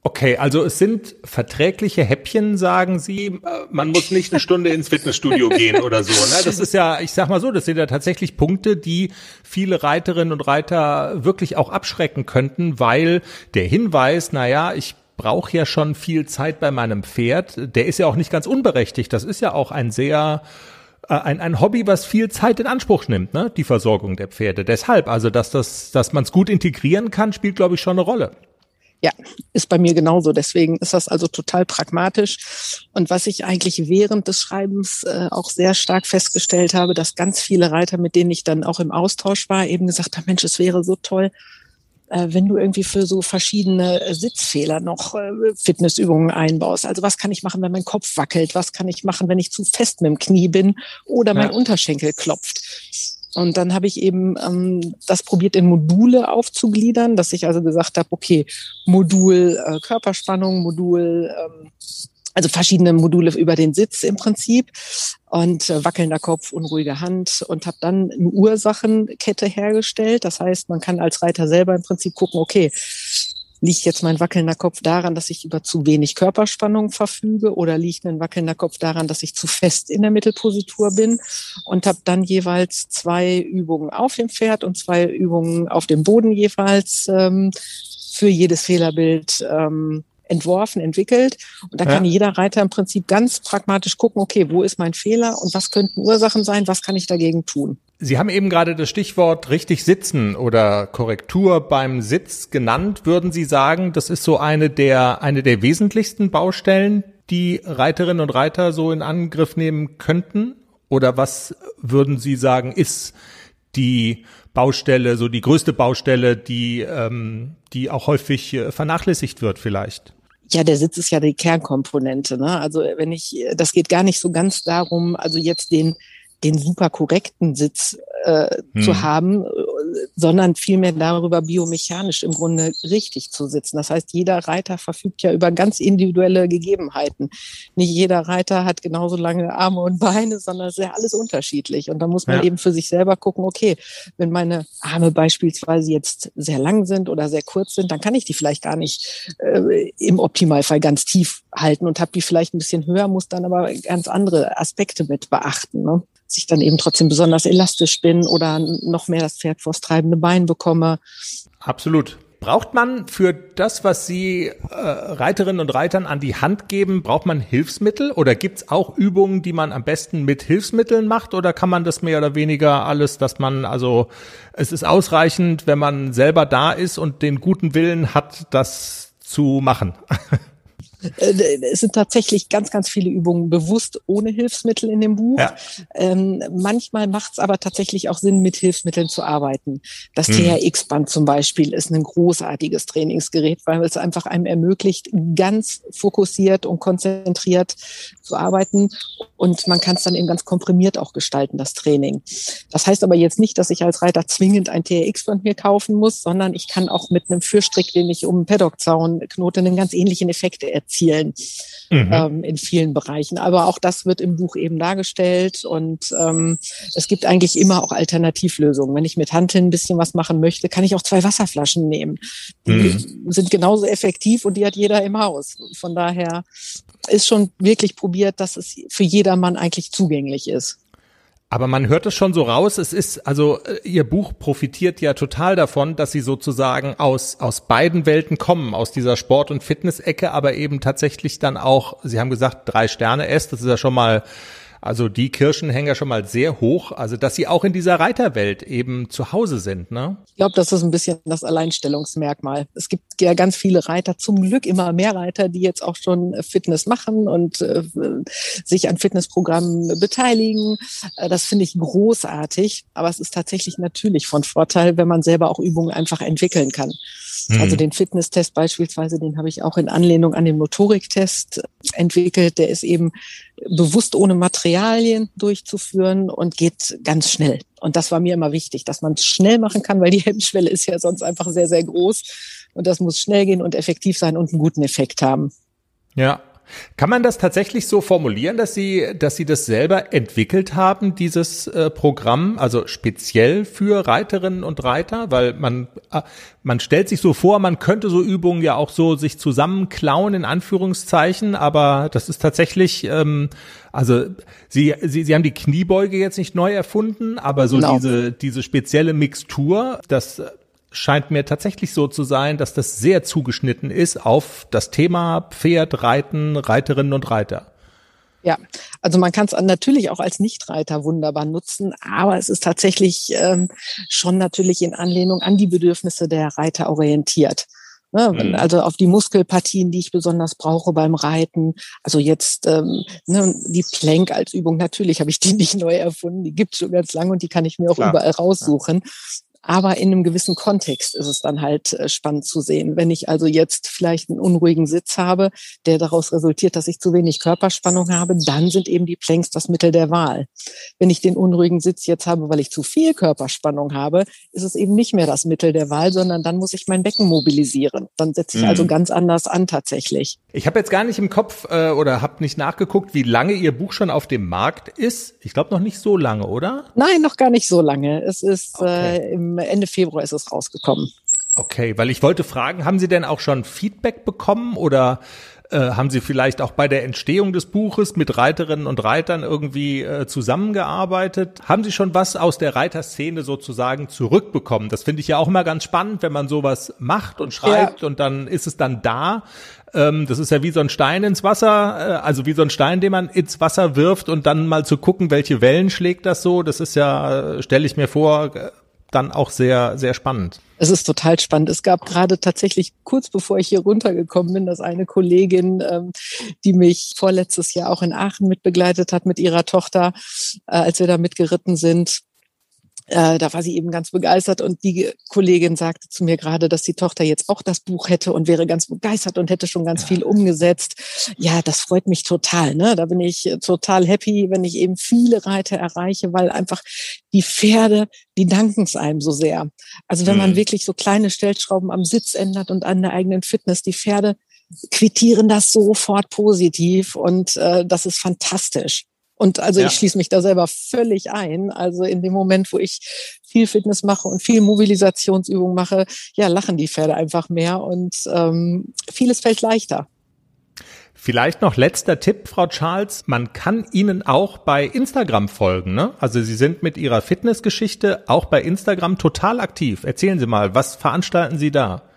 Okay, also es sind verträgliche Häppchen, sagen Sie. Man muss nicht eine Stunde ins Fitnessstudio gehen oder so. Ne? Das ist ja, ich sag mal so, das sind ja tatsächlich Punkte, die viele Reiterinnen und Reiter wirklich auch abschrecken könnten, weil der Hinweis, na ja, ich brauche ja schon viel Zeit bei meinem Pferd, der ist ja auch nicht ganz unberechtigt. Das ist ja auch ein sehr äh, ein, ein Hobby, was viel Zeit in Anspruch nimmt, ne? die Versorgung der Pferde. Deshalb, also dass das, dass man es gut integrieren kann, spielt, glaube ich, schon eine Rolle. Ja, ist bei mir genauso. Deswegen ist das also total pragmatisch. Und was ich eigentlich während des Schreibens äh, auch sehr stark festgestellt habe, dass ganz viele Reiter, mit denen ich dann auch im Austausch war, eben gesagt haben, Mensch, es wäre so toll, äh, wenn du irgendwie für so verschiedene äh, Sitzfehler noch äh, Fitnessübungen einbaust. Also was kann ich machen, wenn mein Kopf wackelt? Was kann ich machen, wenn ich zu fest mit dem Knie bin oder mein ja. Unterschenkel klopft? Und dann habe ich eben ähm, das probiert in Module aufzugliedern, dass ich also gesagt habe, okay, Modul äh, Körperspannung, Modul, ähm, also verschiedene Module über den Sitz im Prinzip und äh, wackelnder Kopf, unruhige Hand und habe dann eine Ursachenkette hergestellt. Das heißt, man kann als Reiter selber im Prinzip gucken, okay, Liegt jetzt mein wackelnder Kopf daran, dass ich über zu wenig Körperspannung verfüge oder liegt ein wackelnder Kopf daran, dass ich zu fest in der Mittelpositur bin und habe dann jeweils zwei Übungen auf dem Pferd und zwei Übungen auf dem Boden jeweils ähm, für jedes Fehlerbild ähm, entworfen, entwickelt. Und da kann ja. jeder Reiter im Prinzip ganz pragmatisch gucken, okay, wo ist mein Fehler und was könnten Ursachen sein, was kann ich dagegen tun. Sie haben eben gerade das Stichwort richtig sitzen oder Korrektur beim Sitz genannt. Würden Sie sagen, das ist so eine der, eine der wesentlichsten Baustellen, die Reiterinnen und Reiter so in Angriff nehmen könnten? Oder was würden Sie sagen, ist die Baustelle, so die größte Baustelle, die, ähm, die auch häufig äh, vernachlässigt wird vielleicht? Ja, der Sitz ist ja die Kernkomponente. Ne? Also wenn ich, das geht gar nicht so ganz darum, also jetzt den den super korrekten Sitz äh, hm. zu haben, sondern vielmehr darüber biomechanisch im Grunde richtig zu sitzen. Das heißt, jeder Reiter verfügt ja über ganz individuelle Gegebenheiten. Nicht jeder Reiter hat genauso lange Arme und Beine, sondern es ist ja alles unterschiedlich. Und da muss man ja. eben für sich selber gucken, okay, wenn meine Arme beispielsweise jetzt sehr lang sind oder sehr kurz sind, dann kann ich die vielleicht gar nicht äh, im Optimalfall ganz tief halten und habe die vielleicht ein bisschen höher, muss dann aber ganz andere Aspekte mit beachten. Ne? dass ich dann eben trotzdem besonders elastisch bin oder noch mehr das Pferd vors treibende Bein bekomme. Absolut. Braucht man für das, was Sie äh, Reiterinnen und Reitern an die Hand geben, braucht man Hilfsmittel oder gibt's auch Übungen, die man am besten mit Hilfsmitteln macht oder kann man das mehr oder weniger alles, dass man also es ist ausreichend, wenn man selber da ist und den guten Willen hat, das zu machen? Äh, es sind tatsächlich ganz, ganz viele Übungen bewusst ohne Hilfsmittel in dem Buch. Ja. Ähm, manchmal macht es aber tatsächlich auch Sinn, mit Hilfsmitteln zu arbeiten. Das mhm. TRX-Band zum Beispiel ist ein großartiges Trainingsgerät, weil es einfach einem ermöglicht, ganz fokussiert und konzentriert zu arbeiten. Und man kann es dann eben ganz komprimiert auch gestalten, das Training. Das heißt aber jetzt nicht, dass ich als Reiter zwingend ein TRX-Band mir kaufen muss, sondern ich kann auch mit einem Fürstrick, den ich um Paddock-Zaun knote, einen ganz ähnlichen Effekt erzielen erzielen mhm. ähm, in vielen Bereichen. Aber auch das wird im Buch eben dargestellt und ähm, es gibt eigentlich immer auch Alternativlösungen. Wenn ich mit Hanteln ein bisschen was machen möchte, kann ich auch zwei Wasserflaschen nehmen. Die mhm. sind genauso effektiv und die hat jeder im Haus. Von daher ist schon wirklich probiert, dass es für jedermann eigentlich zugänglich ist. Aber man hört es schon so raus, es ist, also äh, Ihr Buch profitiert ja total davon, dass Sie sozusagen aus, aus beiden Welten kommen, aus dieser Sport- und Fitness-Ecke, aber eben tatsächlich dann auch, Sie haben gesagt, drei Sterne S, das ist ja schon mal Also die Kirschen hängen ja schon mal sehr hoch, also dass sie auch in dieser Reiterwelt eben zu Hause sind, ne? Ich glaube, das ist ein bisschen das Alleinstellungsmerkmal. Es gibt ja ganz viele Reiter, zum Glück immer mehr Reiter, die jetzt auch schon Fitness machen und äh, sich an Fitnessprogrammen beteiligen. Äh, das finde ich großartig, aber es ist tatsächlich natürlich von Vorteil, wenn man selber auch Übungen einfach entwickeln kann. Mhm. Also den Fitnesstest beispielsweise, den habe ich auch in Anlehnung an den Motoriktest entwickelt. Der ist eben bewusst ohne Materialien durchzuführen und geht ganz schnell. Und das war mir immer wichtig, dass man es schnell machen kann, weil die Hemmschwelle ist ja sonst einfach sehr, sehr groß. Und das muss schnell gehen und effektiv sein und einen guten Effekt haben. Ja, kann man das tatsächlich so formulieren, dass Sie, dass Sie das selber entwickelt haben, dieses äh, Programm, also speziell für Reiterinnen und Reiter? Weil man, äh, man stellt sich so vor, man könnte so Übungen ja auch so sich zusammenklauen, in Anführungszeichen, aber das ist tatsächlich, ähm, also Sie, Sie, Sie haben die Kniebeuge jetzt nicht neu erfunden, aber so genau. diese, diese spezielle Mixtur, das scheint mir tatsächlich so zu sein, dass das sehr zugeschnitten ist auf das Thema Pferd, Reiten, Reiterinnen und Reiter. Ja, also man kann es natürlich auch als Nichtreiter wunderbar nutzen, aber es ist tatsächlich ähm, schon natürlich in Anlehnung an die Bedürfnisse der Reiter orientiert. Ne, mhm. Also auf die Muskelpartien, die ich besonders brauche beim Reiten. Also jetzt ähm, ne, die Plank als Übung, natürlich habe ich die nicht neu erfunden, die gibt es schon ganz lange und die kann ich mir auch Klar. überall raussuchen. Aber in einem gewissen Kontext ist es dann halt äh, spannend zu sehen. Wenn ich also jetzt vielleicht einen unruhigen Sitz habe, der daraus resultiert, dass ich zu wenig Körperspannung habe, dann sind eben die Planks das Mittel der Wahl. Wenn ich den unruhigen Sitz jetzt habe, weil ich zu viel Körperspannung habe, ist es eben nicht mehr das Mittel der Wahl, sondern dann muss ich mein Becken mobilisieren. Dann setze ich also mhm. also ganz anders an tatsächlich. Ich habe jetzt gar nicht im Kopf äh, oder habe nicht nachgeguckt, wie lange Ihr Buch schon auf dem Markt ist. Ich glaube noch nicht so lange, oder? Nein, noch gar nicht so lange. Es ist okay. äh, im Ende Februar ist es rausgekommen. Okay, weil ich wollte fragen, haben Sie denn auch schon Feedback bekommen oder äh, haben Sie vielleicht auch bei der Entstehung des Buches mit Reiterinnen und Reitern irgendwie äh, zusammengearbeitet? Haben Sie schon was aus der Reiterszene sozusagen zurückbekommen? Das finde ich ja auch immer ganz spannend, wenn man sowas macht und schreibt ja. und dann ist es dann da. Ähm, das ist ja wie so ein Stein ins Wasser, äh, also wie so ein Stein, den man ins Wasser wirft und dann mal zu gucken, welche Wellen schlägt das so. Das ist ja, äh, stelle ich mir vor, dann auch sehr, sehr spannend. Es ist total spannend. Es gab gerade tatsächlich kurz bevor ich hier runtergekommen bin, dass eine Kollegin, ähm, die mich vorletztes Jahr auch in Aachen mitbegleitet hat mit ihrer Tochter, äh, als wir da mitgeritten sind, äh, da war sie eben ganz begeistert und die Kollegin sagte zu mir gerade, dass die Tochter jetzt auch das Buch hätte und wäre ganz begeistert und hätte schon ganz ja. viel umgesetzt. Ja, das freut mich total. Ne? Da bin ich total happy, wenn ich eben viele Reiter erreiche, weil einfach die Pferde, die danken es einem so sehr. Also wenn mhm. man wirklich so kleine Stellschrauben am Sitz ändert und an der eigenen Fitness, die Pferde quittieren das sofort positiv und äh, das ist fantastisch. Und also ja. ich schließe mich da selber völlig ein. Also in dem Moment, wo ich viel Fitness mache und viel Mobilisationsübung mache, ja, lachen die Pferde einfach mehr und ähm, vieles fällt leichter. Vielleicht noch letzter Tipp, Frau Charles. Man kann Ihnen auch bei Instagram folgen. Ne? Also Sie sind mit Ihrer Fitnessgeschichte auch bei Instagram total aktiv. Erzählen Sie mal, was veranstalten Sie da?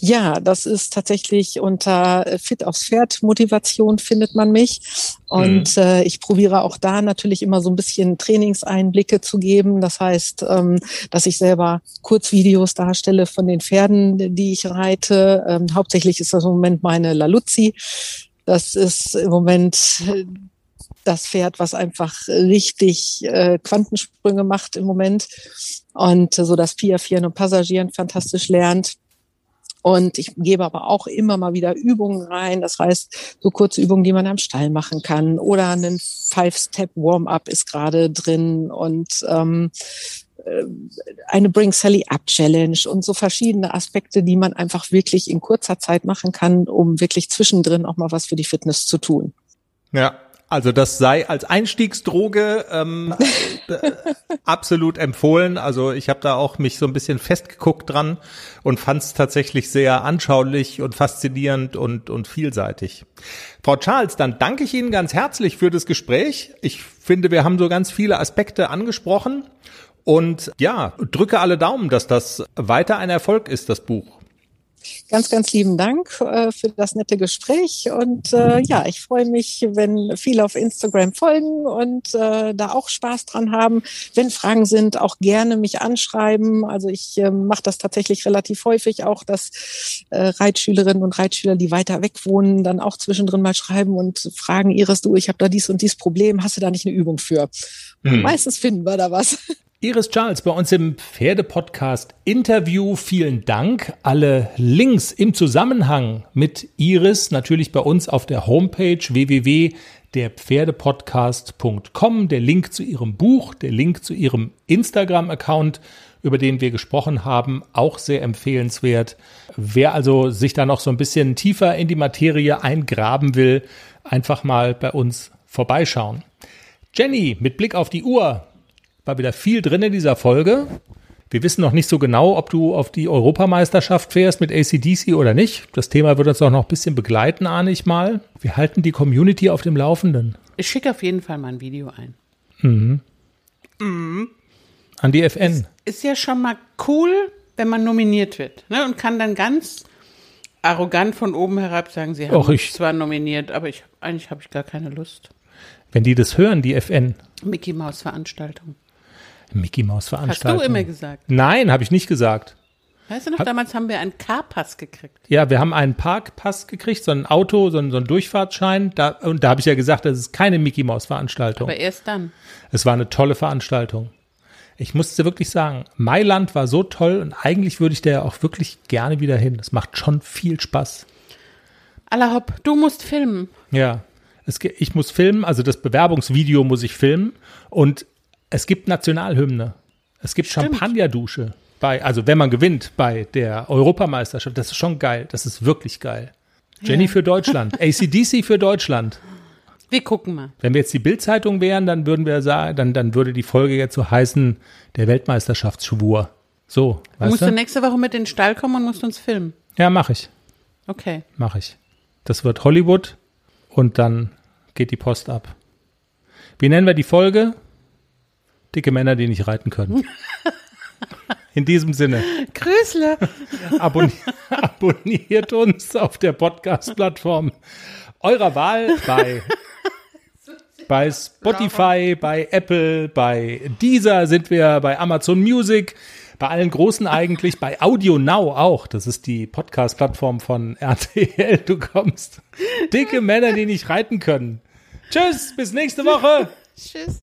Ja, das ist tatsächlich unter äh, Fit aufs Pferd Motivation findet man mich. Und mhm. äh, ich probiere auch da natürlich immer so ein bisschen Trainingseinblicke zu geben. Das heißt, ähm, dass ich selber Kurzvideos darstelle von den Pferden, die ich reite. Ähm, hauptsächlich ist das im Moment meine Laluzzi. Das ist im Moment äh, das Pferd, was einfach richtig äh, Quantensprünge macht im Moment und äh, so das Piafieren und Passagieren fantastisch lernt. Und ich gebe aber auch immer mal wieder Übungen rein. Das heißt, so kurze Übungen, die man am Stall machen kann. Oder einen Five-Step-Warm-up ist gerade drin und ähm, äh, eine Bring Sally Up Challenge und so verschiedene Aspekte, die man einfach wirklich in kurzer Zeit machen kann, um wirklich zwischendrin auch mal was für die Fitness zu tun. Ja, also das sei als Einstiegsdroge ähm, äh, absolut empfohlen. Also ich habe da auch mich so ein bisschen festgeguckt dran und fand es tatsächlich sehr anschaulich und faszinierend und, und vielseitig. Frau Charles, dann danke ich Ihnen ganz herzlich für das Gespräch. Ich finde, wir haben so ganz viele Aspekte angesprochen und ja, drücke alle Daumen, dass das weiter ein Erfolg ist, das Buch. Ganz, ganz lieben Dank äh, für das nette Gespräch. Und äh, ja, ich freue mich, wenn viele auf Instagram folgen und äh, da auch Spaß dran haben. Wenn Fragen sind, auch gerne mich anschreiben. Also ich äh, mache das tatsächlich relativ häufig auch, dass äh, Reitschülerinnen und Reitschüler, die weiter weg wohnen, dann auch zwischendrin mal schreiben und fragen, Iris, du, ich habe da dies und dies Problem, hast du da nicht eine Übung für? Hm. Meistens finden wir da was. Iris Charles bei uns im Pferdepodcast Interview. Vielen Dank. Alle Links im Zusammenhang mit Iris natürlich bei uns auf der Homepage www.derpferdepodcast.com. Der Link zu ihrem Buch, der Link zu ihrem Instagram-Account, über den wir gesprochen haben, auch sehr empfehlenswert. Wer also sich da noch so ein bisschen tiefer in die Materie eingraben will, einfach mal bei uns vorbeischauen. Jenny, mit Blick auf die Uhr, war wieder viel drin in dieser Folge. Wir wissen noch nicht so genau, ob du auf die Europameisterschaft fährst mit ACDC oder nicht. Das Thema wird uns auch noch ein bisschen begleiten, ahne ich mal. Wir halten die Community auf dem Laufenden. Ich schicke auf jeden Fall mal ein Video ein. Mhm. Mhm. An die FN. Ist, ist ja schon mal cool, wenn man nominiert wird ne? und kann dann ganz arrogant von oben herab sagen, sie haben Och, ich, zwar nominiert, aber ich, eigentlich habe ich gar keine Lust. Wenn die das hören, die FN. Mickey Maus Veranstaltung. Mickey Maus Veranstaltung. Hast du immer gesagt? Nein, habe ich nicht gesagt. Weißt du noch, damals haben wir einen Carpass gekriegt. Ja, wir haben einen Parkpass gekriegt, so ein Auto, so ein, so ein Durchfahrtschein. Da, und da habe ich ja gesagt, das ist keine Mickey Maus Veranstaltung. Aber erst dann. Es war eine tolle Veranstaltung. Ich musste wirklich sagen, Mailand war so toll und eigentlich würde ich da auch wirklich gerne wieder hin. Es macht schon viel Spaß. Hopp, du musst filmen. Ja, es, ich muss filmen, also das Bewerbungsvideo muss ich filmen und es gibt Nationalhymne. Es gibt Stimmt. Champagnerdusche bei, also wenn man gewinnt bei der Europameisterschaft, das ist schon geil. Das ist wirklich geil. Jenny ja. für Deutschland, ACDC für Deutschland. Wir gucken mal. Wenn wir jetzt die Bildzeitung wären, dann würden wir sagen, dann, dann würde die Folge jetzt so heißen, der Weltmeisterschaftsschwur. So. Du musst du nächste Woche mit in den Stall kommen und musst uns filmen. Ja, mache ich. Okay. Mache ich. Das wird Hollywood und dann geht die Post ab. Wie nennen wir die Folge? Dicke Männer, die nicht reiten können. In diesem Sinne. Grüßle. Abonniert, abonniert uns auf der Podcast-Plattform eurer Wahl bei, bei Spotify, bei Apple, bei Deezer sind wir, bei Amazon Music, bei allen großen eigentlich, bei Audio Now auch. Das ist die Podcast-Plattform von RTL. Du kommst. Dicke Männer, die nicht reiten können. Tschüss, bis nächste Woche. Tschüss.